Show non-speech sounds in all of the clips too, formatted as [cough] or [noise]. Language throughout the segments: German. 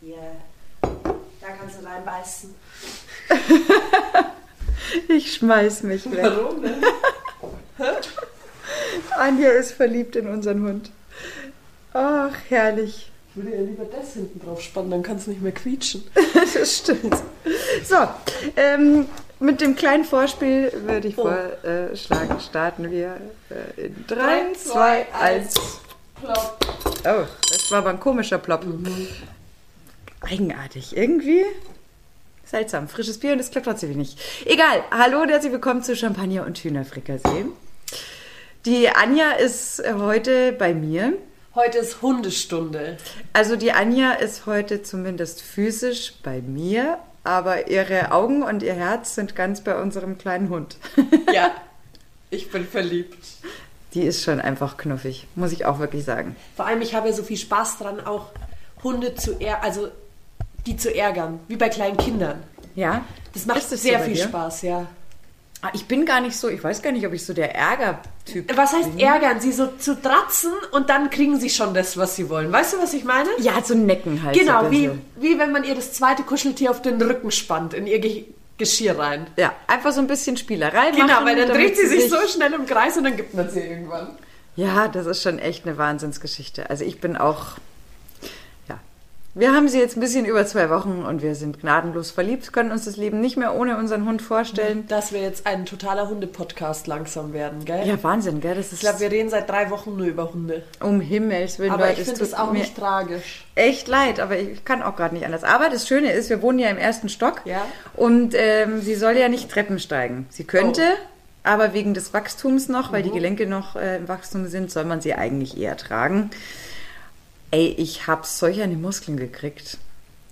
Hier. Da kannst du reinbeißen. [laughs] Ich schmeiß mich weg. Warum denn? Anja ist verliebt in unseren Hund. Ach, herrlich. Ich würde ja lieber das hinten drauf spannen, dann kann es nicht mehr quietschen. [laughs] Das stimmt. So, ähm, mit dem kleinen Vorspiel würde ich Oh. vorschlagen, starten wir äh, in 3, Drei, 2, zwei, 1. Plopp. Oh, das war aber ein komischer Plop. Eigenartig. Irgendwie seltsam. Frisches Bier und es klappt trotzdem nicht. Egal. Hallo und herzlich willkommen zu Champagner und Hühnerfrikassee. Die Anja ist heute bei mir. Heute ist Hundestunde. Also die Anja ist heute zumindest physisch bei mir, aber ihre Augen und ihr Herz sind ganz bei unserem kleinen Hund. [laughs] Ja, ich bin verliebt. Die ist schon einfach knuffig, muss ich auch wirklich sagen. Vor allem, ich habe ja so viel Spaß dran, auch Hunde zu ärgern, also die zu ärgern, wie bei kleinen Kindern. Ja? Das macht das sehr so viel dir? Spaß, ja. Ah, Ich bin gar nicht so, ich weiß gar nicht, ob ich so der Ärgertyp Was heißt bin. ärgern? Sie so zu dratzen und dann kriegen sie schon das, was sie wollen. Weißt du, was ich meine? Ja, so Necken halt. so Genau, ein wie, wie wenn man ihr das zweite Kuscheltier auf den Rücken spannt, in ihr Ge Geschirr rein. Ja, einfach so ein bisschen Spielerei Genau, machen. weil dann dreht sie sich so schnell im Kreis und dann gibt man sie irgendwann. Ja, das ist schon echt eine Wahnsinnsgeschichte. Also ich bin auch. Wir haben sie jetzt ein bisschen über zwei Wochen und wir sind gnadenlos verliebt, können uns das Leben nicht mehr ohne unseren Hund vorstellen. Dass wir jetzt ein totaler Hunde-Podcast langsam werden, gell? Ja, Wahnsinn, gell? Das ist Ich glaube, wir reden seit drei Wochen nur über Hunde. um Himmels Willen, Aber Leute, ich finde es auch nicht tragisch. echt leid, aber ich kann auch gerade nicht anders. Aber das Schöne ist, wir wohnen ja im ersten Stock Ja. und ähm, sie soll ja nicht Treppen steigen. Sie könnte, Oh. aber wegen des Wachstums noch, Mhm. weil die Gelenke noch äh, im Wachstum sind, soll man sie eigentlich eher tragen. Ey, ich habe solch eine Muskeln gekriegt.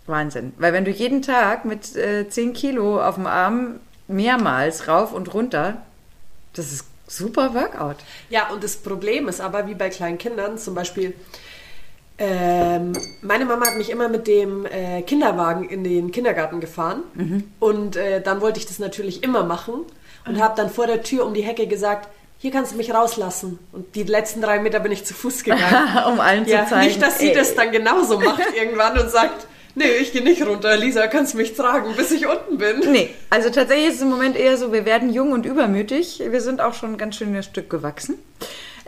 Wahnsinn. Weil wenn du jeden Tag mit äh, 10 Kilo auf dem Arm mehrmals rauf und runter, das ist super Workout. Ja, und das Problem ist aber, wie bei kleinen Kindern, zum Beispiel, ähm, meine Mama hat mich immer mit dem äh, Kinderwagen in den Kindergarten gefahren. Und äh, dann wollte ich das natürlich immer machen und habe dann vor der Tür um die Hecke gesagt, hier kannst du mich rauslassen. Und die letzten drei Meter bin ich zu Fuß gegangen. [laughs] um allen ja, zu zeigen. nicht, dass sie ey, das dann genauso macht [laughs] irgendwann und sagt, nee, ich gehe nicht runter, Lisa, kannst mich tragen, bis ich unten bin. Nee, also tatsächlich ist es im Moment eher so, wir werden jung und übermütig. Wir sind auch schon ein ganz schönes Stück gewachsen.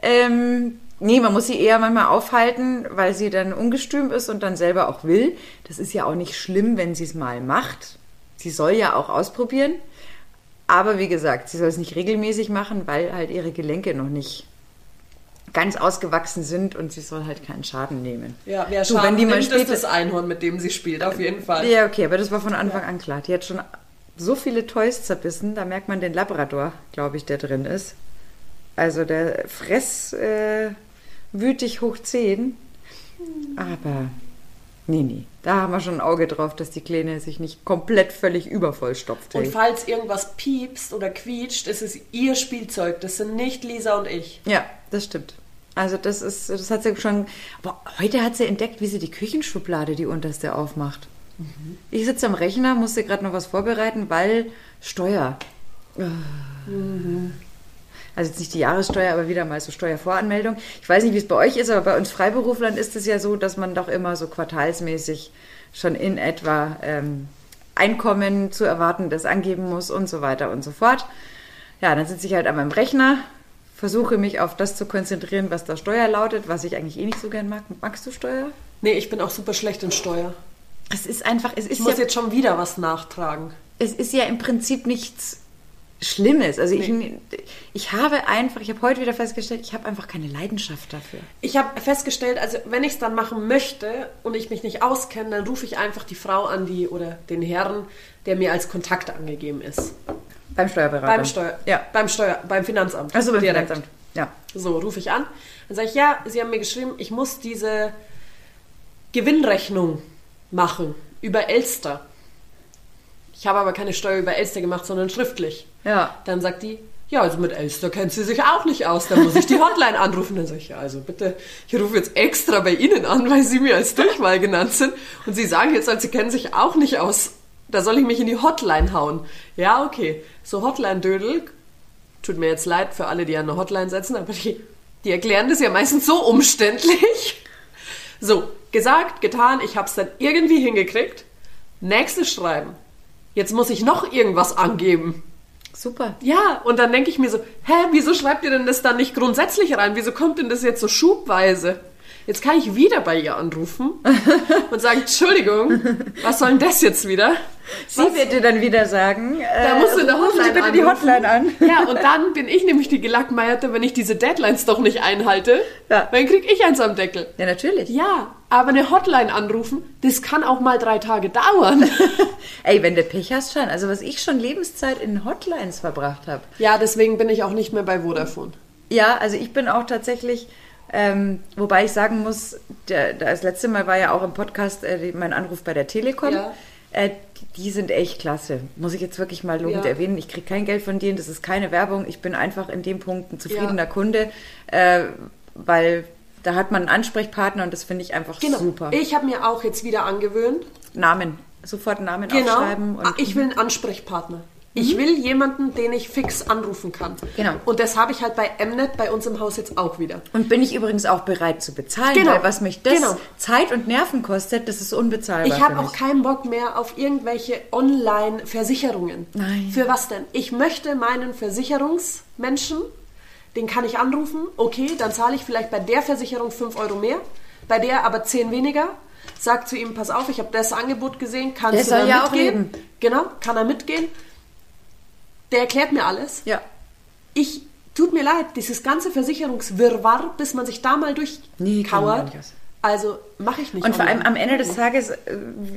Ähm, nee, man muss sie eher manchmal aufhalten, weil sie dann ungestüm ist und dann selber auch will. Das ist ja auch nicht schlimm, wenn sie es mal macht. Sie soll ja auch ausprobieren. Aber wie gesagt, sie soll es nicht regelmäßig machen, weil halt ihre Gelenke noch nicht ganz ausgewachsen sind und sie soll halt keinen Schaden nehmen. Ja, wer Du, Schaden wenn die mal nimmt, ist das Einhorn, mit dem sie spielt, auf jeden Fall. Ja, okay, aber das war von Anfang an klar. Die hat schon so viele Toys zerbissen, da merkt man den Labrador, glaube ich, der drin ist. Also der Fress äh, wütig hoch 10. Aber nee, nee. Da haben wir schon ein Auge drauf, dass die Kleine sich nicht komplett völlig übervoll stopft. Und falls irgendwas piepst oder quietscht, ist es ihr Spielzeug. Das sind nicht Lisa und ich. Ja, das stimmt. Also das ist, das hat sie schon. Aber heute hat sie entdeckt, wie sie die Küchenschublade, die unterste, aufmacht. Ich sitze am Rechner, musste gerade noch was vorbereiten, weil Steuer. Also jetzt nicht die Jahressteuer, aber wieder mal so Steuervoranmeldung. Ich weiß nicht, wie es bei euch ist, aber bei uns Freiberuflern ist es ja so, dass man doch immer so quartalsmäßig schon in etwa ähm, Einkommen zu erwartendes angeben muss und so weiter und so fort. Ja, dann sitze ich halt an meinem Rechner, versuche mich auf das zu konzentrieren, was da Steuer lautet, was ich eigentlich eh nicht so gern mag. Magst du Steuer? Nee, ich bin auch super schlecht in Steuer. Es ist einfach, es ist, Ich muss ja, jetzt schon wieder was nachtragen. es ist ja im Prinzip nichts Schlimmes. Also ich, ich habe einfach, ich habe heute wieder festgestellt, ich habe einfach keine Leidenschaft dafür. Ich habe festgestellt, also wenn ich es dann machen möchte und ich mich nicht auskenne, dann rufe ich einfach die Frau an, die oder den Herrn, der mir als Kontakt angegeben ist. Beim Steuerberater. Beim Steuer, Ja. beim Steuer, beim Finanzamt. Achso, beim Direkt. Finanzamt. Ja. So, rufe ich an. Dann sage ich, ja, Sie haben mir geschrieben, ich muss diese Gewinnrechnung machen über Elster. Ich habe aber keine Steuer über Elster gemacht, sondern schriftlich. Ja. Dann sagt die, ja, also mit Elster kennt sie sich auch nicht aus, da muss ich die Hotline anrufen. Dann sage ich, ja, also bitte, ich rufe jetzt extra bei Ihnen an, weil Sie mir als Durchwahl genannt sind. Und Sie sagen jetzt, also Sie kennen sich auch nicht aus, da soll ich mich in die Hotline hauen. Ja, okay. So Hotline-Dödel, tut mir jetzt leid für alle, die an eine Hotline setzen, aber die, die erklären das ja meistens so umständlich. So, gesagt, getan, ich habe es dann irgendwie hingekriegt. Nächstes Schreiben. Jetzt muss ich noch irgendwas angeben. Super. Ja, und dann denke ich mir so, hä, wieso schreibt ihr denn das dann nicht grundsätzlich rein? Wieso kommt denn das jetzt so schubweise? Jetzt kann ich wieder bei ihr anrufen [laughs] und sagen, Entschuldigung, was soll denn das jetzt wieder? Sie wird dir dann wieder sagen, Da musst du in der rufen Sie Hotline bitte die anrufen. Hotline an. Ja, und dann bin ich nämlich die Gelackmeierte, wenn ich diese Deadlines doch nicht einhalte. Ja. Dann krieg ich eins am Deckel. Ja, natürlich. Ja, aber eine Hotline anrufen, das kann auch mal drei Tage dauern. [laughs] Ey, wenn du Pech hast, schon. Also was ich schon Lebenszeit in Hotlines verbracht habe. Ja, deswegen bin ich auch nicht mehr bei Vodafone. Ja, also ich bin auch tatsächlich, ähm, wobei ich sagen muss, der, das letzte Mal war ja auch im Podcast äh, mein Anruf bei der Telekom. Ja. Äh, die sind echt klasse. Muss ich jetzt wirklich mal lobend Ja. erwähnen. Ich kriege kein Geld von denen, das ist keine Werbung. Ich bin einfach in dem Punkt ein zufriedener Kunde, äh, weil da hat man einen Ansprechpartner und das finde ich einfach Genau. super. Ich habe mir auch jetzt wieder angewöhnt. Namen, sofort Namen Genau. aufschreiben. Und Ah, ich will einen Ansprechpartner. Ich will jemanden, den ich fix anrufen kann. Genau. Und das habe ich halt bei Mnet bei uns im Haus jetzt auch wieder. Und bin ich übrigens auch bereit zu bezahlen, Genau. weil was mich das Genau. Zeit und Nerven kostet, das ist unbezahlbar. Ich habe auch keinen Bock mehr auf irgendwelche Online-Versicherungen. Nein. Für was denn? Ich möchte meinen Versicherungsmenschen, den kann ich anrufen, okay, dann zahle ich vielleicht bei der Versicherung 5 Euro mehr, bei der aber 10 weniger. Sag zu ihm, pass auf, ich habe das Angebot gesehen, kannst Der du soll da ja auch mitgehen? leben. Genau, kann er mitgehen. Der erklärt mir alles. Ja. Ich, tut mir leid, dieses ganze Versicherungswirrwarr, bis man sich da mal Nee, durchkauert. aus. also mache ich nicht. Und vor allem am Ende des Tages, äh,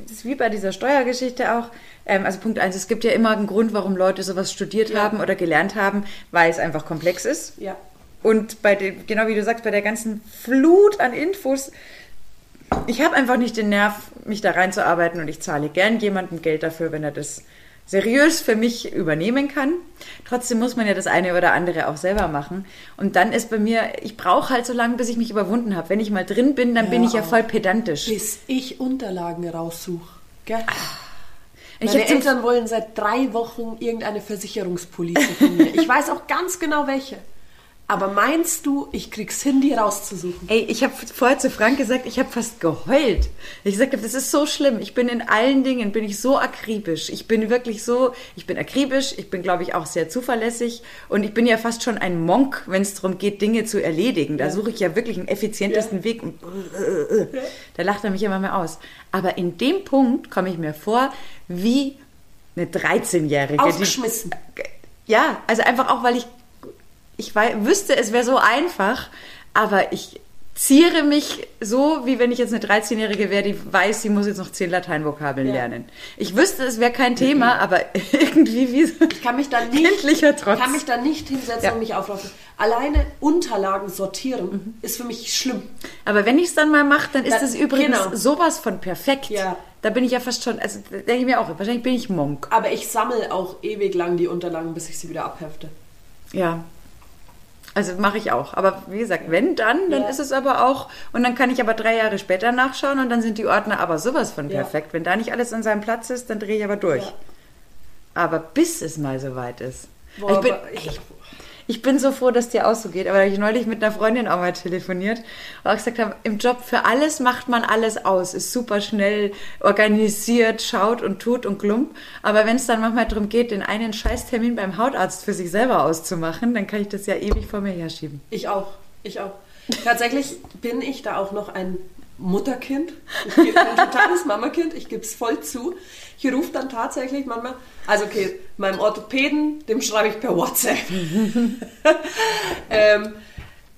ist wie bei dieser Steuergeschichte auch, ähm, also Punkt eins, es gibt ja immer einen Grund, warum Leute sowas studiert Ja. haben oder gelernt haben, weil es einfach komplex ist. Ja. Und bei dem, genau wie du sagst, bei der ganzen Flut an Infos, ich habe einfach nicht den Nerv, mich da reinzuarbeiten und ich zahle gern jemandem Geld dafür, wenn er das seriös für mich übernehmen kann. Trotzdem muss man ja das eine oder andere auch selber machen. Und dann ist bei mir, ich brauche halt so lange, bis ich mich überwunden habe. Wenn ich mal drin bin, dann bin Ja, ich ja voll pedantisch. Bis ich Unterlagen raussuche. Gell? Ich Meine Eltern wollen seit drei Wochen irgendeine Versicherungspolice von mir. Ich weiß auch ganz genau welche. Aber meinst du, ich krieg's hin, die rauszusuchen? Ey, ich habe vorher zu Frank gesagt, ich habe fast geheult. Ich gesagt habe, das ist so schlimm. Ich bin in allen Dingen, bin ich so akribisch. Ich bin wirklich so, ich bin akribisch, ich bin, glaube ich, auch sehr zuverlässig. Und ich bin ja fast schon ein Monk, wenn es darum geht, Dinge zu erledigen. Da suche ich ja wirklich den effizientesten Weg. Und da lacht er mich immer mehr aus. Aber in dem Punkt komme ich mir vor wie eine 13-Jährige. die- Aufgeschmissen. ja, also einfach auch, weil ich, ich wei- wüsste, es wäre so einfach, aber ich ziere mich so, wie wenn ich jetzt eine 13-Jährige wäre, die weiß, sie muss jetzt noch 10 Lateinvokabeln Ja. lernen. Ich wüsste, es wäre kein Thema, aber [laughs] irgendwie wie so Ich kann mich da nicht, kindlicher Trotz. kann mich da nicht hinsetzen Ja. und mich aufraffen. Alleine Unterlagen sortieren ist für mich schlimm. Aber wenn ich es dann mal mache, dann ist es übrigens genau. sowas von perfekt. Ja. Da bin ich ja fast schon, also da denke ich mir auch, wahrscheinlich bin ich Monk. Aber ich sammle auch ewig lang die Unterlagen, bis ich sie wieder abhefte. Ja. Also mache ich auch. Aber wie gesagt, wenn dann, dann Ja. ist es aber auch. Und dann kann ich aber drei Jahre später nachschauen und dann sind die Ordner aber sowas von Ja. perfekt. Wenn da nicht alles an seinem Platz ist, dann drehe ich aber durch. Ja. Aber bis es mal soweit ist. Boah, ich, bin, aber ich- ey, ich bin so froh, dass dir auch so geht. Aber da habe ich neulich mit einer Freundin auch mal telefoniert und auch gesagt haben, im Job für alles macht man alles aus. Ist super schnell organisiert, schaut und tut und klump. Aber wenn es dann manchmal darum geht, den einen Scheißtermin beim Hautarzt für sich selber auszumachen, dann kann ich das ja ewig vor mir herschieben. Ich auch, ich auch. Tatsächlich bin ich da auch noch ein Mutterkind. Ich bin ein totales [laughs] Mamakind, ich gebe es voll zu. Ich rufe dann tatsächlich manchmal, also okay, meinem Orthopäden, dem schreibe ich per WhatsApp. [laughs] ähm,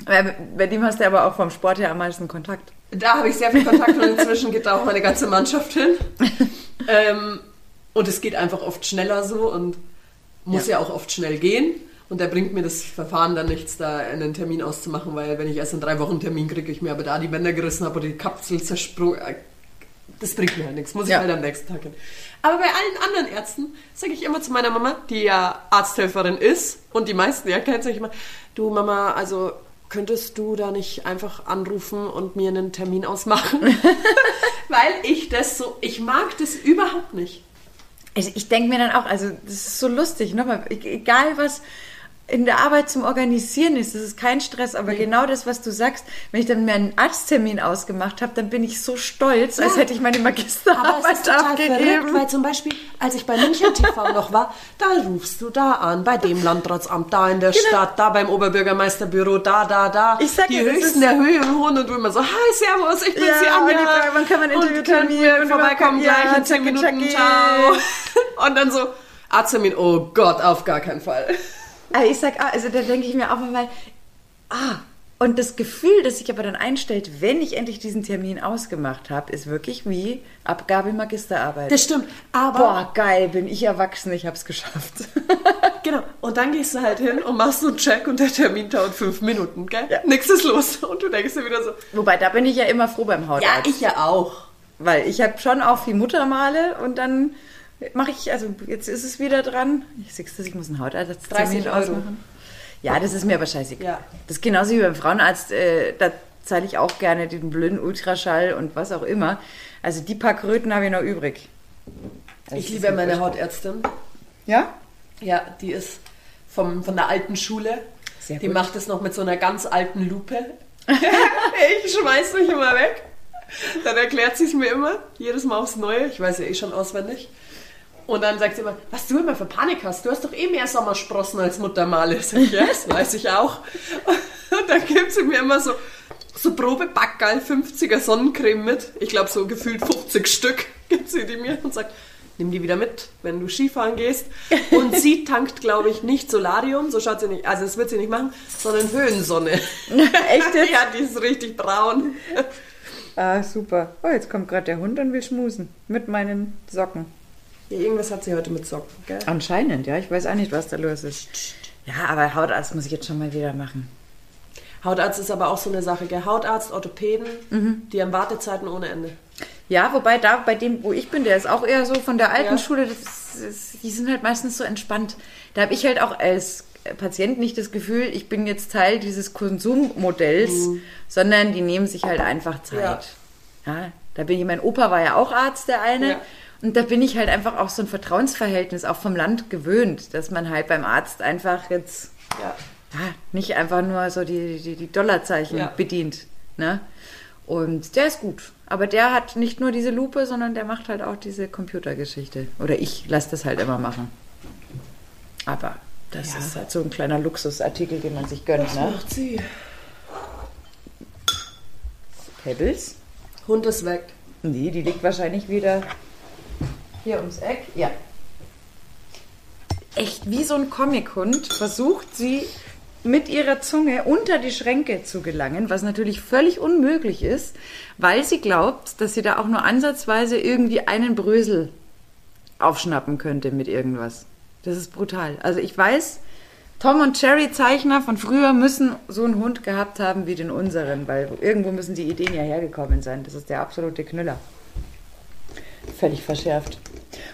Äh, Bei dem hast du aber auch vom Sport her am meisten Kontakt. da habe ich sehr viel Kontakt und inzwischen geht da auch meine ganze Mannschaft hin. [laughs] ähm, und es geht einfach oft schneller so und muss ja. auch oft schnell gehen. Und da bringt mir das Verfahren dann nichts, da einen Termin auszumachen, weil wenn ich erst in drei Wochen einen Termin kriege, ich mir aber da die Bänder gerissen habe oder die Kapsel zersprungen, äh, das bringt mir halt nichts, muss ich Ja. halt am nächsten Tag hin. Aber bei allen anderen Ärzten sage ich immer zu meiner Mama, die ja Arzthelferin ist und die meisten ja kennt, sage ich immer, du Mama, also könntest du da nicht einfach anrufen und mir einen Termin ausmachen? [laughs] weil ich das so, ich mag das überhaupt nicht. Also ich denke mir dann auch, also das ist so lustig, nochmal, e- egal was, in der Arbeit zum Organisieren ist. Das ist kein Stress, aber genau das, was du sagst, wenn ich dann mir einen Arzttermin ausgemacht habe, dann bin ich so stolz, als Ja. hätte ich meine Aber Magisterarbeit es ist total verrückt, abgegeben. weil zum Beispiel, als ich bei München TV noch war, da rufst du da an, bei dem Landratsamt, da in der Stadt, da beim Oberbürgermeisterbüro, da, da, da. Genau. Ich sag die ja, das höchsten der Höhe und du immer so, hi, servus, ich bin Ja, sie Anja. und die Frage, wann kann man Interview Und terminieren? vorbeikommen Ja, gleich in 10 tschakki, Minuten, ciao. [laughs] Und dann so, Arzttermin, oh Gott, auf gar keinen Fall. Aber ich sag, ah, also da denke ich mir auch mal, ah, und das Gefühl, das sich aber dann einstellt, wenn ich endlich diesen Termin ausgemacht habe, ist wirklich wie Abgabe Magisterarbeit. Das stimmt, aber... Boah, geil, bin ich erwachsen, ich hab's geschafft. [laughs] Genau. Und dann gehst du halt hin und machst so einen Check und der Termin dauert fünf Minuten, gell? Ja. Nichts ist los. Und du denkst dir wieder so, Wobei, da bin ich ja immer froh beim Hautarzt. ja, ich ja auch. Weil ich habe schon auch viel Muttermale und dann mache ich, also jetzt ist es wieder dran. Ich siehst ich muss einen 30 Hautarzttermin Euro. ausmachen. Ja, das ist mir aber scheißegal. Ja. Das ist genauso wie beim Frauenarzt, äh, da zahle ich auch gerne den blöden Ultraschall und was auch immer. Also die paar Kröten habe ich noch übrig. Also Ich liebe meine. Hautärztin. Ja? Ja, die ist vom, von der alten Schule. Sehr die gut. macht es noch mit so einer ganz alten Lupe. [laughs] ich schmeiß mich immer weg. Dann erklärt sie es mir immer, jedes Mal aufs Neue. Ich weiß ja eh schon auswendig. Und dann sagt sie immer, was du immer für Panik hast. Du hast doch eh mehr Sommersprossen als Muttermale. [laughs] Sag ich, ja, das weiß ich auch. [laughs] Und dann gibt sie mir immer so, so Probebackerl 50er Sonnencreme mit. Ich glaube so gefühlt 50 Stück [laughs] gibt sie die mir und sagt, nimm die wieder mit, wenn du Skifahren gehst. Und sie tankt, glaube ich, nicht Solarium, so schaut sie nicht, also das wird sie nicht machen, sondern Höhensonne. Echt ja, die ist richtig braun. Ah, super. Oh, jetzt kommt gerade der Hund und will schmusen. Mit meinen Socken. Ja, irgendwas hat sie heute mit Socken, gell? Anscheinend, ja. Ich weiß auch nicht, was da los ist. Ja, aber Hautarzt muss ich jetzt schon mal wieder machen. Hautarzt ist aber auch so eine Sache, gell? Hautarzt, Orthopäden, Mhm. die haben Wartezeiten ohne Ende. Ja, wobei da bei dem, wo ich bin, der ist auch eher so von der alten Ja. Schule, das das, die sind halt meistens so entspannt. Da habe ich halt auch als Patient nicht das Gefühl, ich bin jetzt Teil dieses Konsummodells, sondern die nehmen sich halt einfach Zeit. Ja. da bin ich, mein Opa war ja auch Arzt, der eine. Ja. Und da bin ich halt einfach auch so ein Vertrauensverhältnis auch vom Land gewöhnt, dass man halt beim Arzt einfach jetzt Ja. nicht einfach nur so die, die, die Dollarzeichen Ja. bedient. Ne? Und der ist gut. Aber der hat nicht nur diese Lupe, sondern der macht halt auch diese Computergeschichte. Oder ich lasse das halt immer machen. Aber das Ja. ist halt so ein kleiner Luxusartikel, den man sich gönnt. Ne? Macht sie. Pebbles? Hund ist weg. Nee, die liegt wahrscheinlich wieder hier ums Eck. Ja. Echt wie so ein Comichund versucht sie mit ihrer Zunge unter die Schränke zu gelangen, was natürlich völlig unmöglich ist, weil sie glaubt, dass sie da auch nur ansatzweise irgendwie einen Brösel aufschnappen könnte mit irgendwas. Das ist brutal. Also ich weiß, Tom und Cherry Zeichner von früher müssen so einen Hund gehabt haben wie den unseren, weil irgendwo müssen die Ideen ja hergekommen sein. Das ist der absolute Knüller. Völlig verschärft.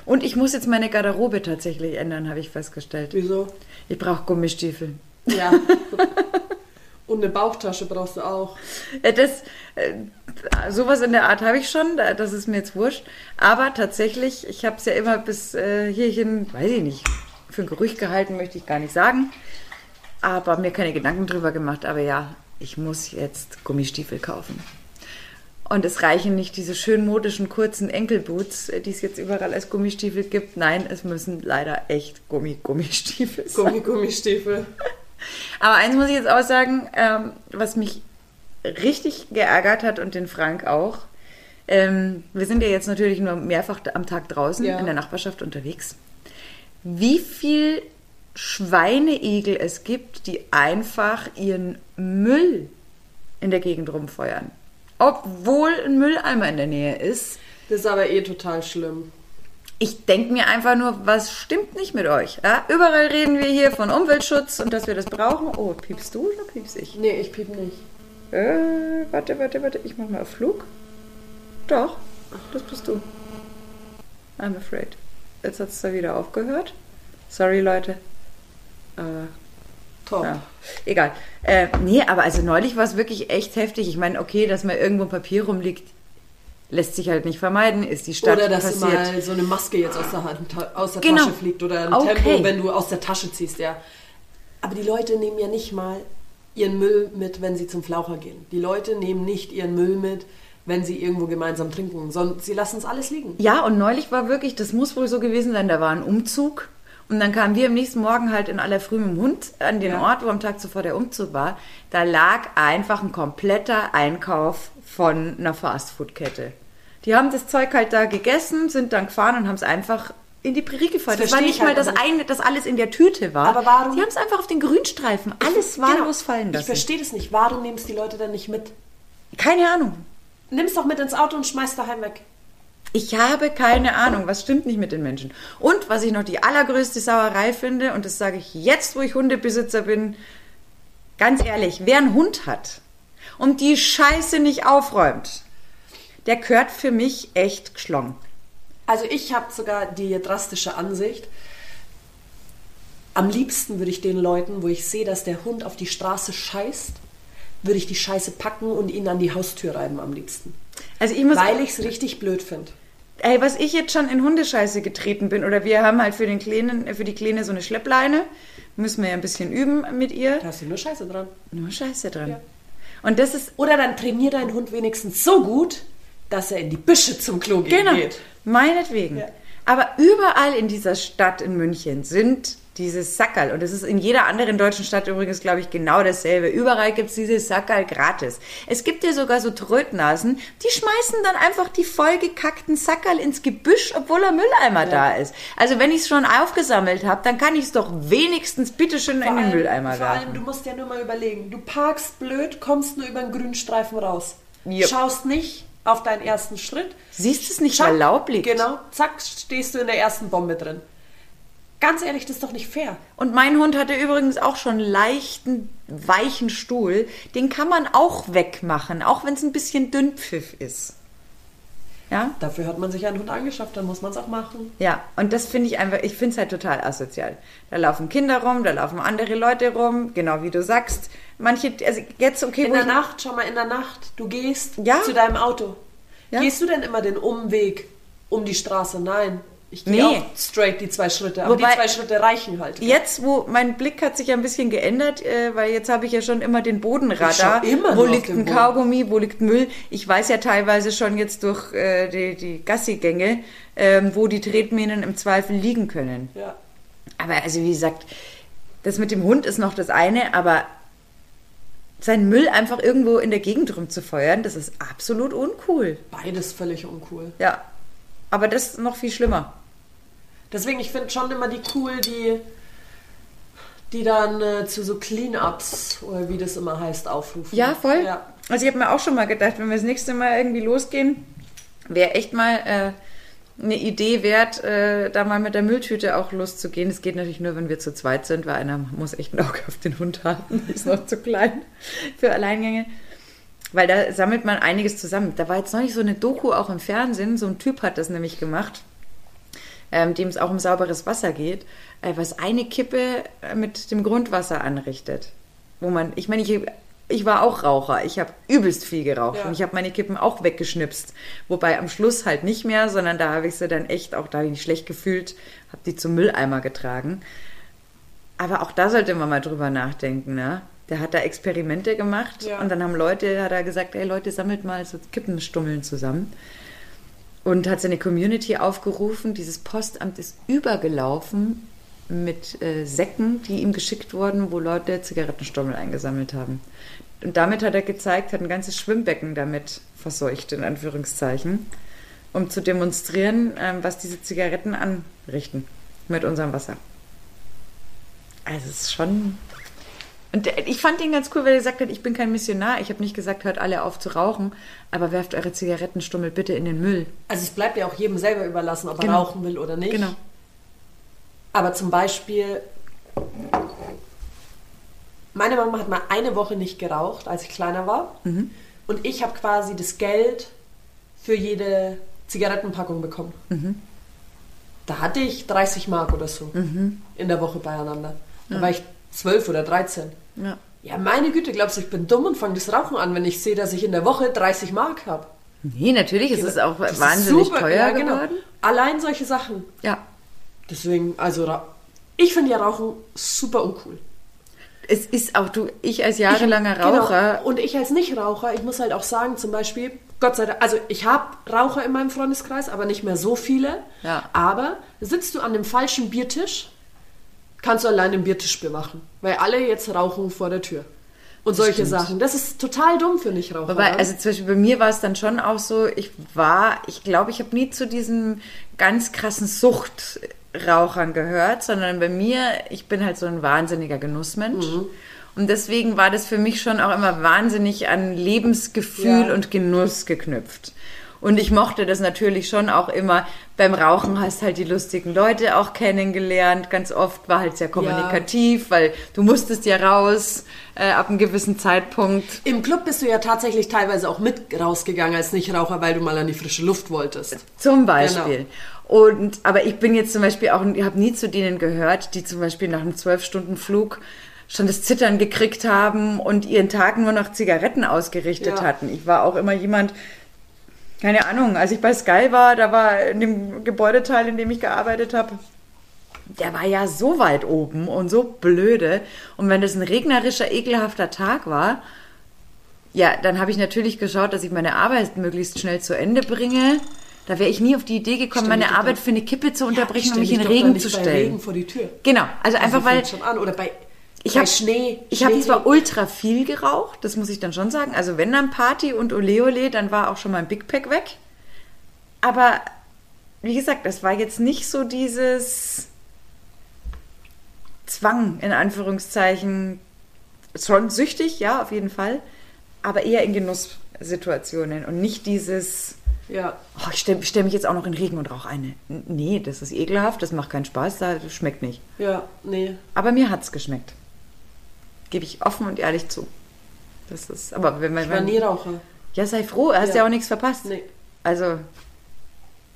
Und ich muss jetzt meine Garderobe tatsächlich ändern, habe ich festgestellt. Wieso? Ich brauche Gummistiefel. Ja. [laughs] Und eine Bauchtasche brauchst du auch. Ja, Das, äh, sowas in der Art habe ich schon, da- das ist mir jetzt wurscht. Aber tatsächlich, ich habe es ja immer bis äh, hierhin, weiß ich nicht, für ein Gerücht gehalten, möchte ich gar nicht sagen. Aber mir keine Gedanken drüber gemacht. Aber ja, ich muss jetzt Gummistiefel kaufen. Und es reichen nicht diese schön modischen kurzen Enkelboots, äh, die es jetzt überall als Gummistiefel gibt. Nein, es müssen leider echt Gummi-Gummistiefel sein. Gummi, Gummistiefel. [laughs] Aber eins muss ich jetzt auch sagen, ähm, was mich richtig geärgert hat und den Frank auch. Ähm, wir sind ja jetzt natürlich nur mehrfach am Tag draußen Ja. in der Nachbarschaft unterwegs. Wie viel Schweineigel es gibt, die einfach ihren Müll in der Gegend rumfeuern. Obwohl ein Mülleimer in der Nähe ist. Das ist aber eh total schlimm. Ich denke mir einfach nur, was stimmt nicht mit euch? Ja? Überall reden wir hier von Umweltschutz und dass wir das brauchen. Oh, piepst du oder piepst ich? Nee, ich piep nicht. Äh, warte, warte, warte. Ich mach mal auf Flug. Doch, das bist du. I'm afraid. Jetzt hat es da wieder aufgehört. Sorry, Leute. Aber Top. ja, egal. Äh, nee, aber also neulich war es wirklich echt heftig. Ich meine, okay, dass mal irgendwo ein Papier rumliegt, lässt sich halt nicht vermeiden. Ist die Stadt Oder dass passiert. mal so eine Maske jetzt aus der, Hand, aus der Genau. Tasche fliegt oder ein Okay. Tempo, wenn du aus der Tasche ziehst, ja. Aber die Leute nehmen ja nicht mal ihren Müll mit, wenn sie zum Flaucher gehen. Die Leute nehmen nicht ihren Müll mit, wenn sie irgendwo gemeinsam trinken, sondern sie lassen es alles liegen. Ja, und neulich war wirklich, das muss wohl so gewesen sein, da war ein Umzug. Und dann kamen wir am nächsten Morgen halt in aller Früh mit dem Hund an den Ja. Ort, wo am Tag zuvor der Umzug war. Da lag einfach ein kompletter Einkauf von einer Fastfood-Kette. Die haben das Zeug halt da gegessen, sind dann gefahren und haben es einfach in die Prärie gefeuert. Das Das, war nicht ich mal halt das eine, das alles in der Tüte war. Aber warum- Die haben es einfach auf den Grünstreifen alles wahllos Genau. fallen Ich lassen. verstehe das nicht. Warum nehmen es die Leute dann nicht mit? Keine Ahnung. Nimm's doch mit ins Auto und schmeiß daheim weg. Ich habe keine Ahnung, was stimmt nicht mit den Menschen. Und was ich noch die allergrößte Sauerei finde, und das sage ich jetzt, wo ich Hundebesitzer bin, ganz ehrlich, wer einen Hund hat und die Scheiße nicht aufräumt, der gehört für mich echt geschlungen. Also ich habe sogar die drastische Ansicht. Am liebsten würde ich den Leuten, wo ich sehe, dass der Hund auf die Straße scheißt, würde ich die Scheiße packen und ihn an die Haustür reiben am liebsten. Also ich muss, Weil ich es richtig blöd finde. Ey, was ich jetzt schon in Hundescheiße getreten bin, oder wir haben halt für den Kleinen, für die Kleine so eine Schleppleine, müssen wir ja ein bisschen üben mit ihr. Da hast du nur Scheiße dran. Nur Scheiße dran. Ja. Und das ist Oder dann trainier deinen Hund wenigstens so gut, dass er in die Büsche zum Klo gehen Genau, geht. meinetwegen. Ja. Aber überall in dieser Stadt in München sind diese Sackerl. Und das ist in jeder anderen deutschen Stadt übrigens, glaube ich, genau dasselbe. Überall gibt es diese Sackerl gratis. Es gibt ja sogar so Trötnasen, die schmeißen dann einfach die vollgekackten Sackerl ins Gebüsch, obwohl ein Mülleimer da ist. Also wenn ich es schon aufgesammelt habe, dann kann ich es doch wenigstens bitteschön in Vor den allem- Mülleimer Vor allem, werfen. du musst ja nur mal überlegen. Du parkst blöd, kommst nur über den Grünstreifen raus. Yep. Schaust nicht auf deinen ersten Schritt. Siehst es nicht, Zack, weil Laub liegt? Genau, zack, stehst du in der ersten Bombe drin. Ganz ehrlich, das ist doch nicht fair. Und mein Hund hatte übrigens auch schon leichten, weichen Stuhl. Den kann man auch wegmachen, auch wenn es ein bisschen Dünnpfiff ist. Ja? Dafür hat man sich einen Hund angeschafft, dann muss man es auch machen. Ja, und das finde ich einfach, ich finde es halt total asozial. Da laufen Kinder rum, da laufen andere Leute rum, genau wie du sagst. Manche, also jetzt okay, In der Nacht, schau mal, in der Nacht, du gehst Ja. zu deinem Auto. Ja. Gehst du denn immer den Umweg um die Straße? Nein. Ich gehe Nee. straight die zwei Schritte. Aber Wobei- die zwei Schritte reichen halt. Jetzt, wo mein Blick hat sich ja ein bisschen geändert, äh, weil jetzt habe ich ja schon immer den Bodenradar. Immer wo liegt ein. Kaugummi, wo liegt Müll? Ich weiß ja teilweise schon jetzt durch äh, die, die Gassigänge, ähm, wo die Tretminen im Zweifel liegen können. Ja. Aber also wie gesagt, das mit dem Hund ist noch das eine, aber seinen Müll einfach irgendwo in der Gegend rumzufeuern, das ist absolut uncool. Beides völlig uncool. Ja. Aber das ist noch viel schlimmer. Deswegen, ich finde schon immer die cool, die, die dann äh, zu so Clean-Ups, oder wie das immer heißt, aufrufen. Ja, voll. Ja. Also ich habe mir auch schon mal gedacht, wenn wir das nächste Mal irgendwie losgehen, wäre echt mal äh, eine Idee wert, äh, da mal mit der Mülltüte auch loszugehen. Es geht natürlich nur, wenn wir zu zweit sind, weil einer muss echt ein Auge auf den Hund haben. [laughs] Ist noch zu klein für Alleingänge. Weil da sammelt man einiges zusammen. Da war jetzt neulich so eine Doku auch im Fernsehen. So ein Typ hat das nämlich gemacht, ähm, dem es auch um sauberes Wasser geht, äh, was eine Kippe äh, mit dem Grundwasser anrichtet. Wo man, ich meine, ich, ich war auch Raucher. Ich habe übelst viel geraucht Ja. und ich habe meine Kippen auch weggeschnipst. Wobei am Schluss halt nicht mehr, sondern da habe ich sie dann echt, auch da habe ich mich schlecht gefühlt, habe die zum Mülleimer getragen. Aber auch da sollte man mal drüber nachdenken, ne? Der hat da Experimente gemacht Ja. und dann haben Leute, hat er gesagt, hey Leute, sammelt mal so Kippenstummeln zusammen. Und hat seine Community aufgerufen. Dieses Postamt ist übergelaufen mit äh, Säcken, die ihm geschickt wurden, wo Leute Zigarettenstummel eingesammelt haben. Und damit hat er gezeigt, hat ein ganzes Schwimmbecken damit verseucht, in Anführungszeichen, um zu demonstrieren, ähm, was diese Zigaretten anrichten mit unserem Wasser. Also es ist schon. Und ich fand ihn ganz cool, weil er gesagt hat, ich bin kein Missionar. Ich habe nicht gesagt, hört alle auf zu rauchen, aber werft eure Zigarettenstummel bitte in den Müll. Also es bleibt ja auch jedem selber überlassen, ob er Genau. rauchen will oder nicht. Genau. Aber zum Beispiel, meine Mama hat mal eine Woche nicht geraucht, als ich kleiner war. Mhm. Und ich habe quasi das Geld für jede Zigarettenpackung bekommen. Mhm. Da hatte ich 30 Mark oder so in der Woche beieinander. Da war ich 12 oder 13. Ja. Ja, meine Güte, glaubst du, ich bin dumm und fange das Rauchen an, wenn ich sehe, dass ich in der Woche 30 Mark habe? Nee, natürlich ist es auch Das ist wahnsinnig super, teuer ja, genau. geworden. Allein solche Sachen. Ja. Deswegen, also ich finde ja Rauchen super uncool. es ist auch du, ich als jahrelanger Genau. Raucher, Und ich als Nichtraucher, ich muss halt auch sagen, zum Beispiel, Gott sei Dank, also ich habe Raucher in meinem Freundeskreis, aber nicht mehr so viele. Ja. Aber sitzt du an dem falschen Biertisch, kannst du allein den Biertisch bewachen. Weil alle jetzt rauchen vor der Tür. Und solche stimmt. Sachen. Das ist total dumm für Nichtraucher. Wobei, also zum Beispiel bei mir war es dann schon auch so, ich war, ich glaube, ich habe nie zu diesen ganz krassen Suchtrauchern gehört, sondern bei mir, ich bin halt so ein wahnsinniger Genussmensch. Und deswegen war das für mich schon auch immer wahnsinnig an Lebensgefühl Ja. und Genuss geknüpft. Und ich mochte das natürlich schon auch immer. Beim Rauchen hast halt die lustigen Leute auch kennengelernt. Ganz oft war halt sehr kommunikativ, weil du musstest ja raus äh, ab einem gewissen Zeitpunkt. Im Club bist du ja tatsächlich teilweise auch mit rausgegangen als Nichtraucher, weil du mal an die frische Luft wolltest. Zum Beispiel. Und, aber ich bin jetzt zum Beispiel auch, ich habe nie zu denen gehört, die zum Beispiel nach einem zwölf-Stunden-Flug schon das Zittern gekriegt haben und ihren Tag nur nach Zigaretten ausgerichtet Ja. hatten. Ich war auch immer jemand, keine Ahnung, als ich bei Sky war, da war in dem Gebäudeteil, in dem ich gearbeitet habe, der war ja so weit oben und so blöde. Und wenn das ein regnerischer, ekelhafter Tag war, ja, dann habe ich natürlich geschaut, dass ich meine Arbeit möglichst schnell zu Ende bringe. Da wäre ich nie auf die Idee gekommen, Stell meine Arbeit für eine Kippe zu unterbrechen stell und mich in Regen zu stellen. Regen vor die Tür. Genau, also einfach weil schon an. Oder bei, ich habe Schnee. ich habe zwar ultra viel geraucht, das muss ich dann schon sagen. Also wenn dann Party und Ole Ole, dann war auch schon mein Big Pack weg. Aber wie gesagt, das war jetzt nicht so dieses Zwang in Anführungszeichen. Schon süchtig, ja, auf jeden Fall, aber eher in Genusssituationen und nicht dieses Ja. Oh, ich stelle stell mich jetzt auch noch in Regen und rauche eine. Nee, das ist ekelhaft, das macht keinen Spaß, das schmeckt nicht. Ja, nee. Aber mir hat's geschmeckt. Gebe ich offen und ehrlich zu. Das ist, aber wenn man. Ich war nie Raucher. ja, sei froh, hast ja, Ja. auch nichts verpasst. Nee. Also,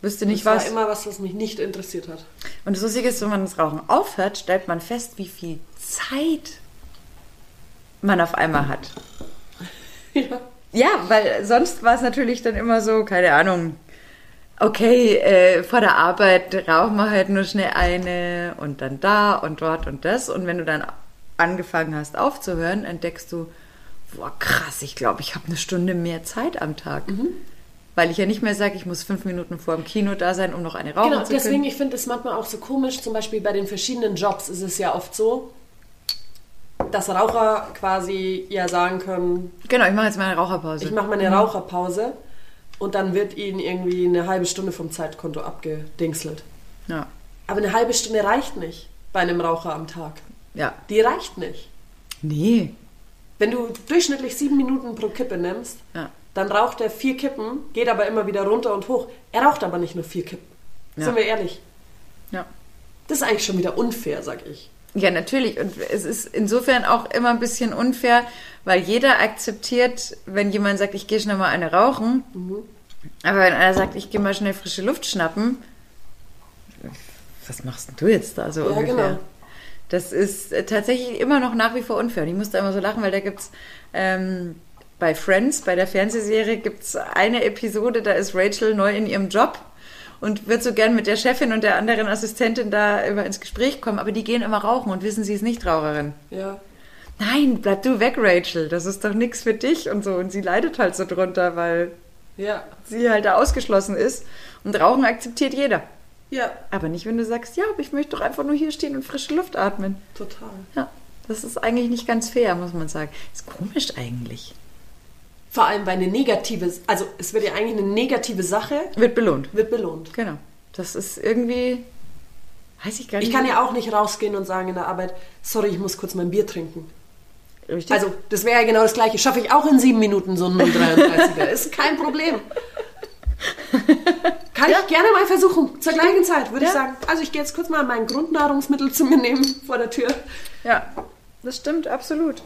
wüsste nicht das was. war immer was, was mich nicht interessiert hat. Und das Lustige ist, wenn man das Rauchen aufhört, stellt man fest, wie viel Zeit man auf einmal hat. [laughs] Ja. Ja, weil sonst war es natürlich dann immer so, keine Ahnung. Okay, äh, vor der Arbeit rauchen wir halt nur schnell eine und dann da und dort und das. Und wenn du dann angefangen hast aufzuhören, entdeckst du, boah, krass, ich glaube, ich habe eine Stunde mehr Zeit am Tag. Weil ich ja nicht mehr sage, ich muss fünf Minuten vor dem Kino da sein, um noch eine rauchen Genau, zu deswegen, können. ich finde es manchmal auch so komisch, zum Beispiel bei den verschiedenen Jobs ist es ja oft so, dass Raucher quasi ja sagen können, Genau, ich mache jetzt mal eine Raucherpause. ich mache mal eine Raucherpause und dann wird ihnen irgendwie eine halbe Stunde vom Zeitkonto abgedingselt. ja, Aber eine halbe Stunde reicht nicht bei einem Raucher am Tag. Ja. Die reicht nicht. Nee. Wenn du durchschnittlich sieben Minuten pro Kippe nimmst, Ja. dann raucht er vier Kippen, geht aber immer wieder runter und hoch. Er raucht aber nicht nur vier Kippen. Ja. Sind wir ehrlich? Ja. Das ist eigentlich schon wieder unfair, sag ich. Ja, natürlich. Und es ist insofern auch immer ein bisschen unfair, weil jeder akzeptiert, wenn jemand sagt, ich gehe schnell mal eine rauchen. Aber wenn einer sagt, ich gehe mal schnell frische Luft schnappen, was machst denn du jetzt da so Ja, ungefähr? genau. Das ist äh, tatsächlich immer noch nach wie vor unfair. Und ich musste immer so lachen, weil da gibt's ähm, bei Friends, bei der Fernsehserie, gibt's eine Episode, da ist Rachel neu in ihrem Job und wird so gern mit der Chefin und der anderen Assistentin da immer ins Gespräch kommen, aber die gehen immer rauchen und wissen, sie ist nicht Raucherin. Ja. Nein, bleib du weg, Rachel, das ist doch nichts für dich und so. Und sie leidet halt so drunter, weil Ja. sie halt da ausgeschlossen ist. Und Rauchen akzeptiert jeder. Ja, Aber nicht, wenn du sagst, ja, aber ich möchte doch einfach nur hier stehen und frische Luft atmen. total. Ja, das ist eigentlich nicht ganz fair, muss man sagen. Ist komisch eigentlich. Vor allem, weil eine negative, also es wird ja eigentlich eine negative Sache, Wird belohnt. wird belohnt. Genau. Das ist irgendwie, weiß ich gar nicht. Ich kann ja auch nicht rausgehen und sagen in der Arbeit, sorry, ich muss kurz mein Bier trinken. Richtig? Also, das wäre ja genau das Gleiche. Schaffe ich auch in sieben Minuten so einen [laughs] 0,33er. Ist kein Problem. [laughs] Kann ich gerne mal versuchen. Zur gleichen Zeit würde ich Ja. sagen, also ich gehe jetzt kurz mal mein Grundnahrungsmittel zu mir nehmen vor der Tür. ja, das stimmt, absolut.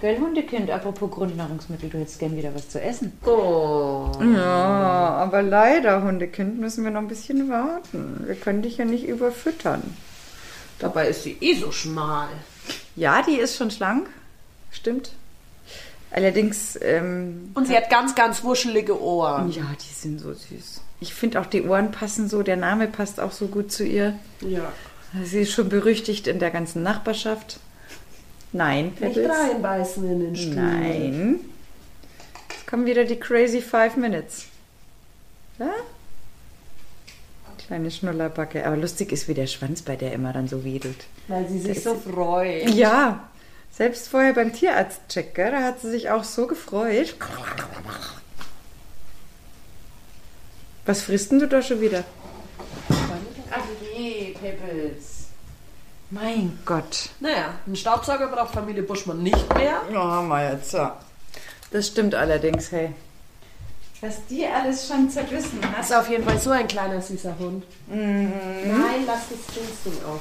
Gell, Hundekind, apropos Grundnahrungsmittel, du hättest gern wieder was zu essen. Oh. Ja, aber leider, Hundekind, müssen wir noch ein bisschen warten. Wir können dich ja nicht überfüttern. Dabei ist sie eh so schmal. Ja, die ist schon schlank. Stimmt. Allerdings, ähm, Und sie hat ganz, ganz wuschelige Ohren. ja, die sind so süß. Ich finde auch, die Ohren passen so, der Name passt auch so gut zu ihr. Ja. Sie ist schon berüchtigt in der ganzen Nachbarschaft. Nein, Nicht Pebbles. reinbeißen in den Stuhl. Nein. Jetzt kommen wieder die crazy five minutes. Ja? Kleine Schnullerbacke. Aber lustig ist, wie der Schwanz bei der immer dann so wedelt. Weil sie sich so freut. Ja, selbst vorher beim Tierarztcheck, da hat sie sich auch so gefreut. Was frisst denn du da schon wieder? Ach nee, Pebbles. Mein Gott. Naja, einen Staubsauger braucht Familie Buschmann nicht mehr. Ja, haben wir jetzt, ja. Das stimmt allerdings, hey. Was die alles schon zerbissen Das hat. ist auf jeden Fall so ein kleiner, süßer Hund. Mhm. Nein, lass das Ding aus.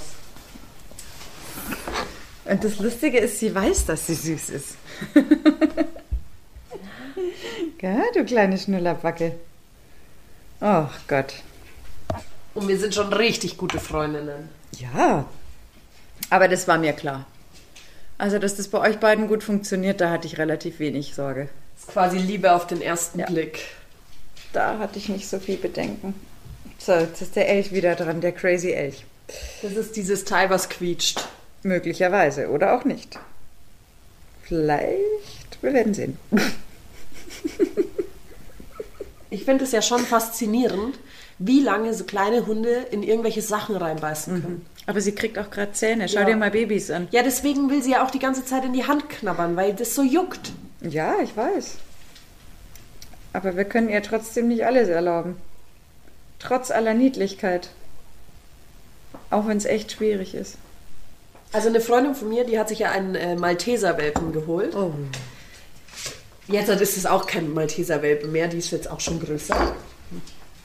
Und das Lustige ist, sie weiß, dass sie süß ist. [laughs] Gell, du kleine Schnullerbacke. Oh Gott. Und wir sind schon richtig gute Freundinnen. Ja. Aber das war mir klar. Also, dass das bei euch beiden gut funktioniert, da hatte ich relativ wenig Sorge. Das ist quasi Liebe auf den ersten Ja. Blick. Da hatte ich nicht so viel Bedenken. So, jetzt ist der Elch wieder dran, der crazy Elch. Das ist dieses Teil, was quietscht. Möglicherweise oder auch nicht. Vielleicht, wir werden sehen. Ich finde es ja schon faszinierend, wie lange so kleine Hunde in irgendwelche Sachen reinbeißen können. Aber sie kriegt auch gerade Zähne. Schau Ja. dir mal Babys an. Ja, deswegen will sie ja auch die ganze Zeit in die Hand knabbern, weil das so juckt. Ja, ich weiß. Aber wir können ihr trotzdem nicht alles erlauben. Trotz aller Niedlichkeit. Auch wenn es echt schwierig ist. Also eine Freundin von mir, die hat sich ja einen äh, Malteser-Welpen geholt. Oh. Jetzt ist es auch kein Malteser-Welpen mehr, die ist jetzt auch schon größer.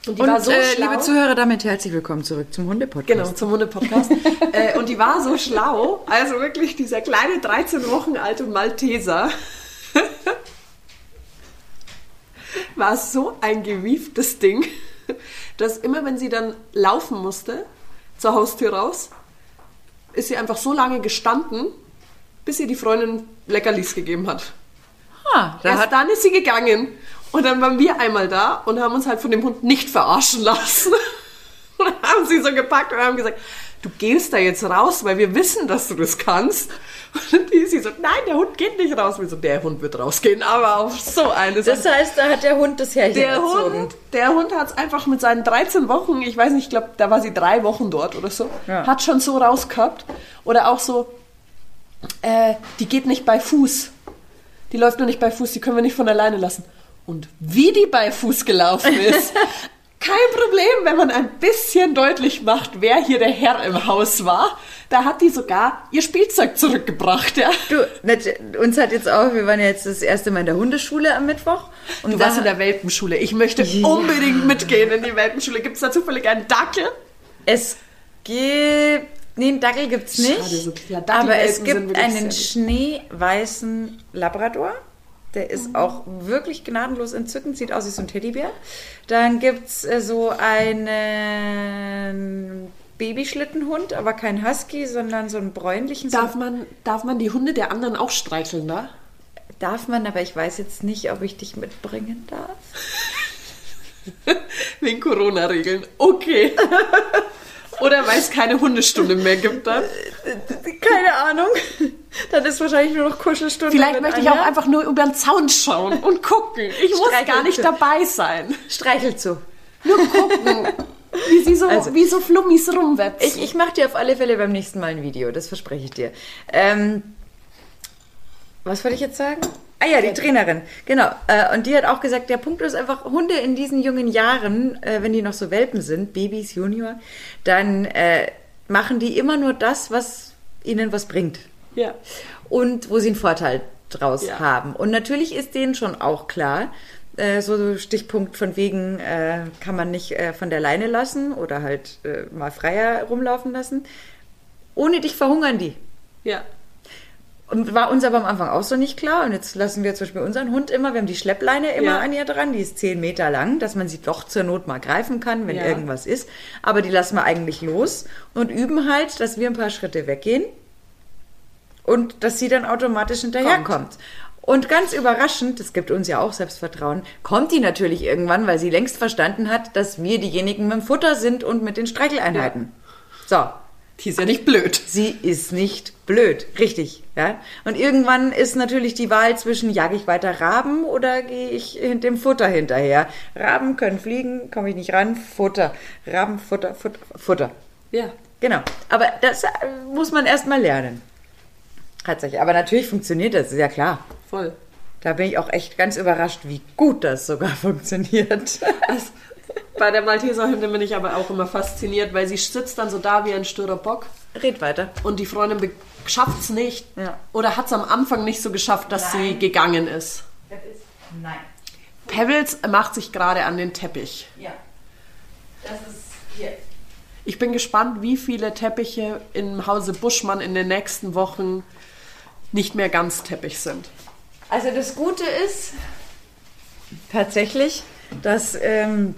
Und die Und war so äh, schlau. liebe Zuhörer, damit herzlich willkommen zurück zum Hundepodcast. Genau, zum Hunde-Podcast. [laughs] äh, und die war so schlau, also wirklich dieser kleine 13 Wochen alte Malteser [laughs] war so ein gewieftes Ding, dass immer wenn sie dann laufen musste, zur Haustür raus, ist sie einfach so lange gestanden, bis ihr die Freundin Leckerlis gegeben hat. Ah, da Erst hat, dann ist sie gegangen. Und dann waren wir einmal da und haben uns halt von dem Hund nicht verarschen lassen. Und [laughs] haben sie so gepackt und haben gesagt, du gehst da jetzt raus, weil wir wissen, dass du das kannst. [laughs] Und die sie so, nein, der Hund geht nicht raus. Wir so, der Hund wird rausgehen, aber auf so eine das heißt, da hat der Hund das Härchen der erzogen. Hund, der Hund hat es einfach mit seinen 13 Wochen, ich weiß nicht, ich glaube, da war sie drei Wochen dort oder so, Ja. hat schon so rausgehabt. Oder auch so, äh, die geht nicht bei Fuß. Die läuft nur nicht bei Fuß, die können wir nicht von alleine lassen. Und wie die bei Fuß gelaufen ist, [laughs] kein Problem, wenn man ein bisschen deutlich macht, wer hier der Herr im Haus war. Da hat die sogar ihr Spielzeug zurückgebracht, ja. Du, uns hat jetzt auch, wir waren ja jetzt das erste Mal in der Hundeschule am Mittwoch. Und Du warst in der Welpenschule. Ich möchte Ja. unbedingt mitgehen in die Welpenschule. Gibt es da zufällig einen Dackel? es gibt, nee, einen Dackel gibt's nicht. Schade, so. Dackelwelpen aber es gibt einen schneeweißen Labrador. Der ist auch wirklich gnadenlos entzückend, sieht aus wie so ein Teddybär. Dann gibt's äh, so einen Babyschlittenhund, aber kein Husky, sondern so einen bräunlichen. Darf man, darf man die Hunde der anderen auch streicheln da? Darf man, aber ich weiß jetzt nicht, ob ich dich mitbringen darf. [laughs] Wegen Corona-Regeln. Okay. [laughs] Oder weil es keine Hundestunde mehr gibt dann. Keine Ahnung. Dann ist wahrscheinlich nur noch Kuschelstunde. Vielleicht möchte ich Anja. auch einfach nur über den Zaun schauen und gucken. Ich muss Streicheln gar nicht zu. dabei sein. Streichelt so. Nur gucken, wie sie so, Also- wie so Flummis rumwetzen. Ich, ich mache dir auf alle Fälle beim nächsten Mal ein Video, das verspreche ich dir. Ähm, was wollte ich jetzt sagen? Ah ja, die Trainerin, genau. Äh, und die hat auch gesagt, der Punkt ist einfach, Hunde in diesen jungen Jahren, äh, wenn die noch so Welpen sind, Babys, Junior, dann äh, machen die immer nur das, was ihnen was bringt. ja. Und wo sie einen Vorteil draus Ja. haben. Und natürlich ist denen schon auch klar, äh, so Stichpunkt von wegen, äh, kann man nicht von der Leine lassen oder halt mal freier rumlaufen lassen. Ohne dich verhungern die. Ja. Und war uns aber am Anfang auch so nicht klar. Und jetzt lassen wir zum Beispiel unseren Hund immer, wir haben die Schleppleine immer Ja. an ihr dran, die ist zehn Meter lang, dass man sie doch zur Not mal greifen kann, wenn Ja. irgendwas ist. Aber die lassen wir eigentlich los und üben halt, dass wir ein paar Schritte weggehen und dass sie dann automatisch hinterherkommt. Und ganz überraschend, das gibt uns ja auch Selbstvertrauen, kommt die natürlich irgendwann, weil sie längst verstanden hat, dass wir diejenigen mit dem Futter sind und mit den Streicheleinheiten. So, Die ist ja nicht blöd. Sie ist nicht blöd, richtig. Ja? Und irgendwann ist natürlich die Wahl zwischen, jage ich weiter Raben oder gehe ich dem Futter hinterher? Raben können fliegen, komme ich nicht ran, Futter. Raben, Futter, Futter, Futter. Ja. Genau. Aber das äh, muss man erst mal lernen. Tatsächlich. Aber natürlich funktioniert das, ist ja klar. Voll. Da bin ich auch echt ganz überrascht, wie gut das sogar [laughs] funktioniert. Also, bei der Malteser Hündin bin ich aber auch immer fasziniert, weil sie sitzt dann so da wie ein störrer Bock Red weiter. und die Freundin schafft es nicht. Ja. Oder hat es am Anfang nicht so geschafft, dass sie Nein. gegangen ist. Nein. Pebbles macht sich gerade an den Teppich. Ja. Das ist hier. Ich bin gespannt, wie viele Teppiche im Hause Buschmann in den nächsten Wochen nicht mehr ganz Teppich sind. Also das Gute ist tatsächlich, dass ähm,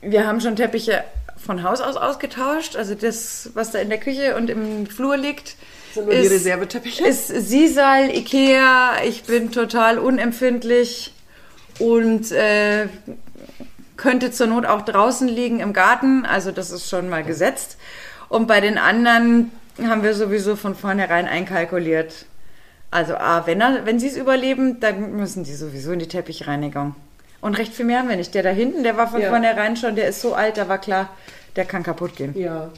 wir haben schon Teppiche von Haus aus ausgetauscht. Also das, was da in der Küche und im Flur liegt, Sind nur die Reserveteppiche? Ist Sisal, Ikea. Ich bin total unempfindlich und äh, könnte zur Not auch draußen liegen im Garten. Also das ist schon mal gesetzt. Und bei den anderen haben wir sowieso von vornherein einkalkuliert. Also A, wenn, er, wenn sie es überleben, dann müssen die sowieso in die Teppichreinigung. Und recht viel mehr haben wir nicht. Der da hinten, der war von Ja. vornherein schon, der ist so alt, da war klar, der kann kaputt gehen. Ja,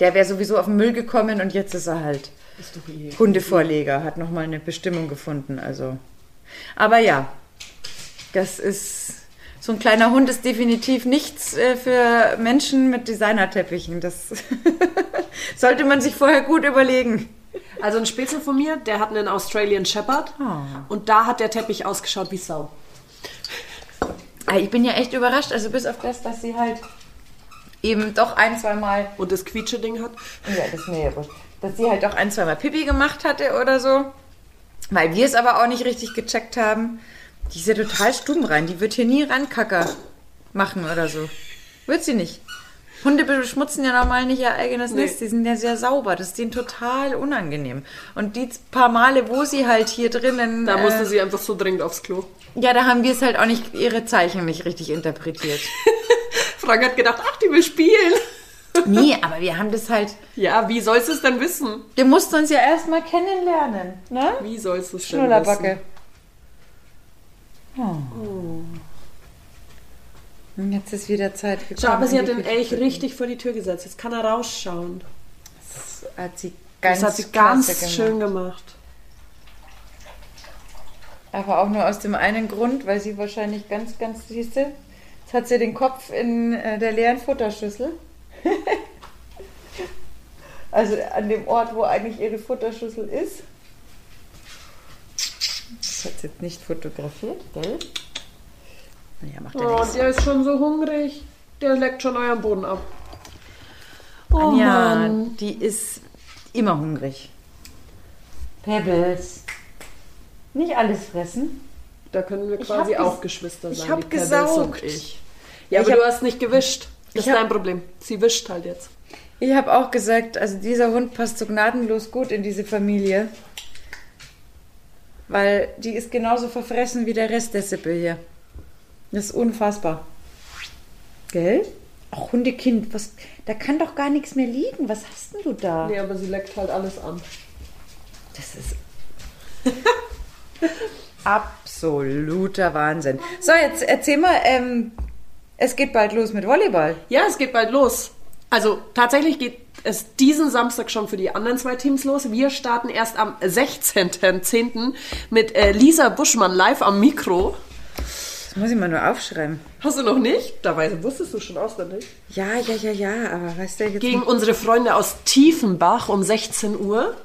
Der wäre sowieso auf den Müll gekommen und jetzt ist er halt ist eh. Hundevorleger, hat nochmal eine Bestimmung gefunden. Also. Aber ja, das ist. So ein kleiner Hund ist definitiv nichts äh, für Menschen mit Designerteppichen. Das [laughs] sollte man sich vorher gut überlegen. Also ein Spätzle von mir, der hat einen Australian Shepherd und da hat der Teppich ausgeschaut wie Sau. Ah, Ich bin ja echt überrascht, also bis auf das, dass sie halt eben doch ein, zwei Mal Und das Quietsche-Ding hat. Ja, das ist mir ja wurscht. Dass sie halt auch ein, zweimal Pipi gemacht hatte oder so. Weil wir es aber auch nicht richtig gecheckt haben. Die ist ja total stumm rein. Die wird hier nie Rankacker machen oder so. Wird sie nicht. Hunde beschmutzen ja normal nicht ihr eigenes Nee. Nest. Die sind ja sehr sauber. Das ist denen total unangenehm. Und die paar Male, wo sie halt hier drinnen. Da äh, musste sie einfach so dringend aufs Klo. Ja, da haben wir es halt auch nicht, ihre Zeichen nicht richtig interpretiert. [laughs] Frank hat gedacht, ach, die will spielen. nee, aber wir haben das halt. [laughs] Ja, wie sollst du es denn wissen? Wir mussten uns ja erstmal kennenlernen. Ne? Wie sollst du es denn Schnullerbacke. wissen? Oh. Und jetzt ist wieder Zeit gekommen. Schau, aber sie hat den Elch richtig vor die Tür gesetzt. Jetzt kann er rausschauen. Das hat sie ganz, Das hat sie ganz klasse schön gemacht. Aber auch nur aus dem einen Grund, weil sie wahrscheinlich ganz, ganz, siehst du, jetzt hat sie den Kopf in äh, der leeren Futterschüssel. [laughs] also an dem Ort, wo eigentlich ihre Futterschüssel ist. Das hat sie jetzt nicht fotografiert, gell? Ja, macht ja Oh, nichts. der ist schon so hungrig. Der leckt schon euren Boden ab. Oh Anja, Mann. die ist immer hungrig. Pebbles. Nicht alles fressen. Da können wir Ich quasi auch Geschwister ich sein. hab die Pebbles gesaugt. Ich. Ja, Ich aber du hast nicht gewischt. Das Ich ist dein Problem. Sie wischt halt jetzt. Ich habe auch gesagt, also dieser Hund passt so gnadenlos gut in diese Familie. Weil die ist genauso verfressen wie der Rest der Sippe hier. Das ist unfassbar. Gell? Auch Hundekind, was, da kann doch gar nichts mehr liegen. Was hast denn du da? Nee, aber sie leckt halt alles an. Das ist [laughs] [laughs] absoluter Wahnsinn. So, jetzt erzähl mal, ähm, es geht bald los mit Volleyball. Ja, es geht bald los. Also tatsächlich geht es diesen Samstag schon für die anderen zwei Teams los. Wir starten erst am 16.10. mit äh, Lisa Buschmann live am Mikro. Das muss ich mal nur aufschreiben. Hast du noch nicht? Dabei wusstest du schon auswendig. Ja, ja, ja, ja, aber weißt du jetzt. Gegen unsere Freunde aus Tiefenbach um 16 Uhr.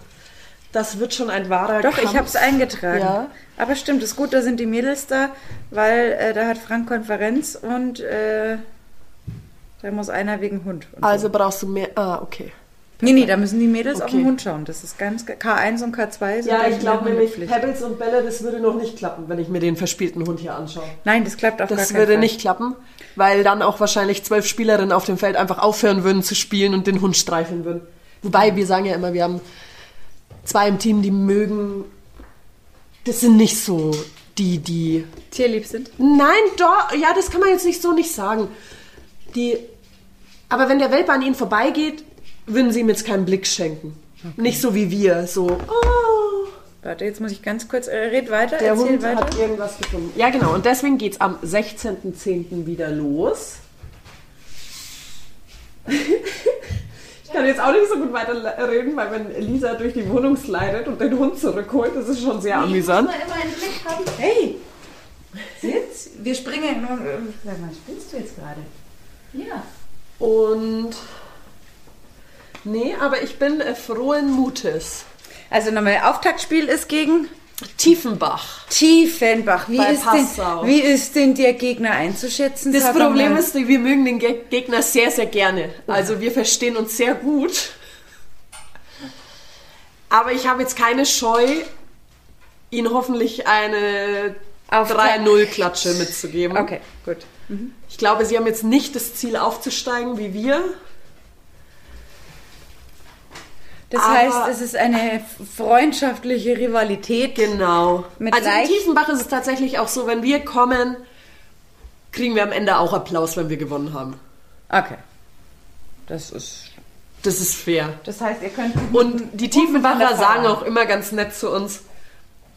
Das wird schon ein wahrer Doch, Kampf. ich habe es eingetragen. Ja. Aber stimmt, ist gut, da sind die Mädels da, weil äh, da hat Frank Konferenz und äh, da muss einer wegen Hund. Und Also brauchst du mehr. Ah, okay. so. Nee, nee, da müssen die Mädels auf Okay. den Hund schauen. Das ist ganz K1 und K2 sind Ja, ich glaube nämlich. Pebbles und Bälle, das würde noch nicht klappen, wenn ich mir den verspielten Hund hier anschaue. Nein, das klappt auf gar Das würde Fall. nicht klappen, weil dann auch wahrscheinlich zwölf Spielerinnen auf dem Feld einfach aufhören würden zu spielen und den Hund streicheln würden. Wobei, wir sagen ja immer, wir haben zwei im Team, die mögen. Das sind nicht so die, die. Tierlieb sind. Nein, doch, ja, das kann man jetzt nicht so nicht sagen. Die. Aber wenn der Welpe an ihnen vorbeigeht, würden sie ihm jetzt keinen Blick schenken. Nicht so wie wir, so, oh, Warte, jetzt muss ich ganz kurz, äh, red weiter, der Hund weiter. hat irgendwas gefunden. Ja, genau. Und deswegen geht es am 16.10. wieder los. Ich kann jetzt auch nicht so gut weiterreden, weil wenn Lisa durch die Wohnung slidet und den Hund zurückholt, das ist schon sehr amüsant. Muss man immer einen Blick haben. Hey, sitz, wir springen äh, Sag mal, spinnst du jetzt gerade? Ja. Und nee, aber ich bin äh, frohen Mutes. Also nochmal, Auftaktspiel ist gegen Tiefenbach. Tiefenbach. Wie, ist denn, wie ist denn der Gegner einzuschätzen? Das Problem ist, wir mögen den Ge Gegner sehr, sehr gerne. Also wir verstehen uns sehr gut. Aber ich habe jetzt keine Scheu, ihn hoffentlich eine Auf 3-0-Klatsche mitzugeben. Okay, gut. Ich glaube, sie haben jetzt nicht das Ziel aufzusteigen wie wir. Das Aber- heißt, es ist eine freundschaftliche Rivalität. Genau. Mit also in Tiefenbach ist es tatsächlich auch so, wenn wir kommen, kriegen wir am Ende auch Applaus, wenn wir gewonnen haben. Okay. Das ist. Das ist fair. Das heißt, ihr könnt. Und die Tiefenbacher sagen auch immer ganz nett zu uns.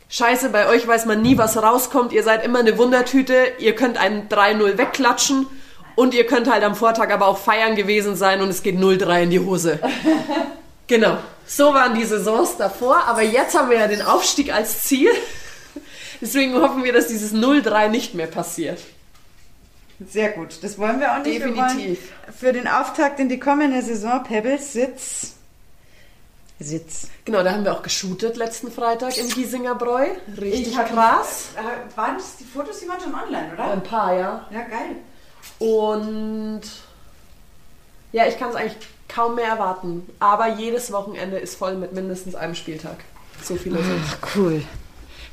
Scheiße, bei euch weiß man nie, was rauskommt. Ihr seid immer eine Wundertüte. Ihr könnt einen 3-0 wegklatschen. Und ihr könnt halt am Vortag aber auch feiern gewesen sein und es geht 0-3 in die Hose. [laughs] genau. So waren die Saisons davor. Aber jetzt haben wir ja den Aufstieg als Ziel. Deswegen hoffen wir, dass dieses 0-3 nicht mehr passiert. Sehr gut. Das wollen wir auch nicht. Definitiv. für den Auftakt in die kommende Saison Pebbles Sitz. Sitz. Genau, da haben wir auch geshootet letzten Freitag im Giesinger Bräu. Richtig Ich hab- krass. Äh, waren das die Fotos, die waren schon online, oder? Ein paar, ja. Ja, geil. Und ja, ich kann es eigentlich kaum mehr erwarten. Aber jedes Wochenende ist voll mit mindestens einem Spieltag. So viele sind. Ach, cool.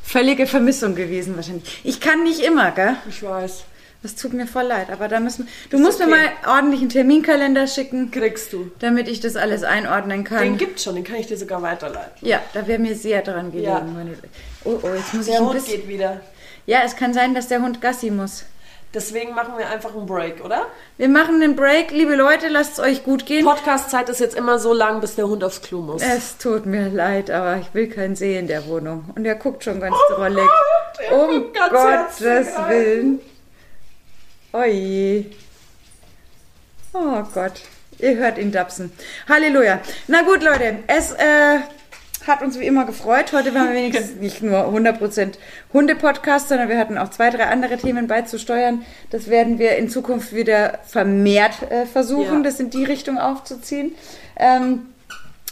Völlige Vermissung gewesen wahrscheinlich. Ich kann nicht immer, gell? Ich weiß. Das tut mir voll leid, aber da müssen du Ist musst mir okay. mal ordentlich einen Terminkalender schicken, Kriegst du. damit ich das alles einordnen kann. Den gibt's schon, den kann ich dir sogar weiterleiten. ja, da wäre mir sehr dran gelegen. Ja. meine- Oh, oh, jetzt muss ich Der ein Hund bisschen. geht wieder. Ja, es kann sein, dass der Hund Gassi muss. Deswegen machen wir einfach einen Break, oder? Wir machen einen Break, liebe Leute, lasst es euch gut gehen. Podcast-Zeit ist jetzt immer so lang, bis der Hund aufs Klo muss. Es tut mir leid, aber ich will keinen See in der Wohnung. Und er guckt schon ganz Oh drollig. Gott, um Gottes herzlich. Willen. Oje. Oh Gott. Ihr hört ihn dapsen. Halleluja. Na gut, Leute. Es äh, hat uns wie immer gefreut. Heute waren wir wenigstens [laughs] nicht nur 100% Hunde-Podcast, sondern wir hatten auch zwei, drei andere Themen beizusteuern. Das werden wir in Zukunft wieder vermehrt äh, versuchen, Ja. das in die Richtung aufzuziehen. Ähm,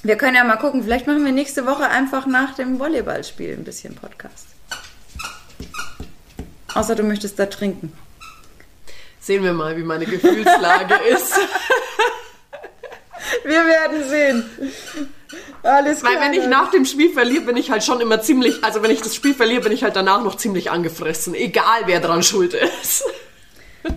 wir können ja mal gucken, vielleicht machen wir nächste Woche einfach nach dem Volleyballspiel ein bisschen Podcast. Außer du möchtest da trinken. Sehen wir mal, wie meine Gefühlslage [laughs] ist. Wir werden sehen. Alles klar. Weil wenn ich nach dem Spiel verliere, bin ich halt schon immer ziemlich, also wenn ich das Spiel verliere, bin ich halt danach noch ziemlich angefressen. Egal, wer dran schuld ist.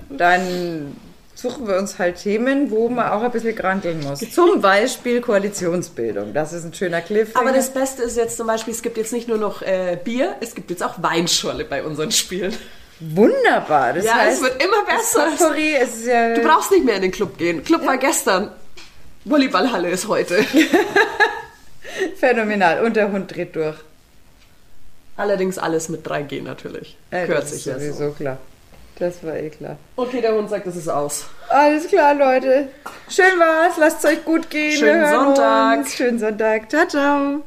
Dann suchen wir uns halt Themen, wo man auch ein bisschen granteln muss. Zum Beispiel Koalitionsbildung. Das ist ein schöner Cliffhanger. Aber das Beste ist jetzt zum Beispiel, es gibt jetzt nicht nur noch äh, Bier, es gibt jetzt auch Weinschorle bei unseren Spielen. wunderbar. Das Ja, heißt, es wird immer besser. Potpourri, es ist ja Du brauchst nicht mehr in den Club gehen. Club war gestern. Volleyballhalle ist heute. [laughs] phänomenal. Und der Hund dreht durch. Allerdings alles mit 3G natürlich. Äh, Hört das sich ist ja so. sowieso klar. Das war eh klar. Okay, der Hund sagt, es ist aus. Alles klar, Leute. Schön war's. Lasst es euch gut gehen. Schönen Sonntag. Uns. Schönen Sonntag. Ciao, ciao.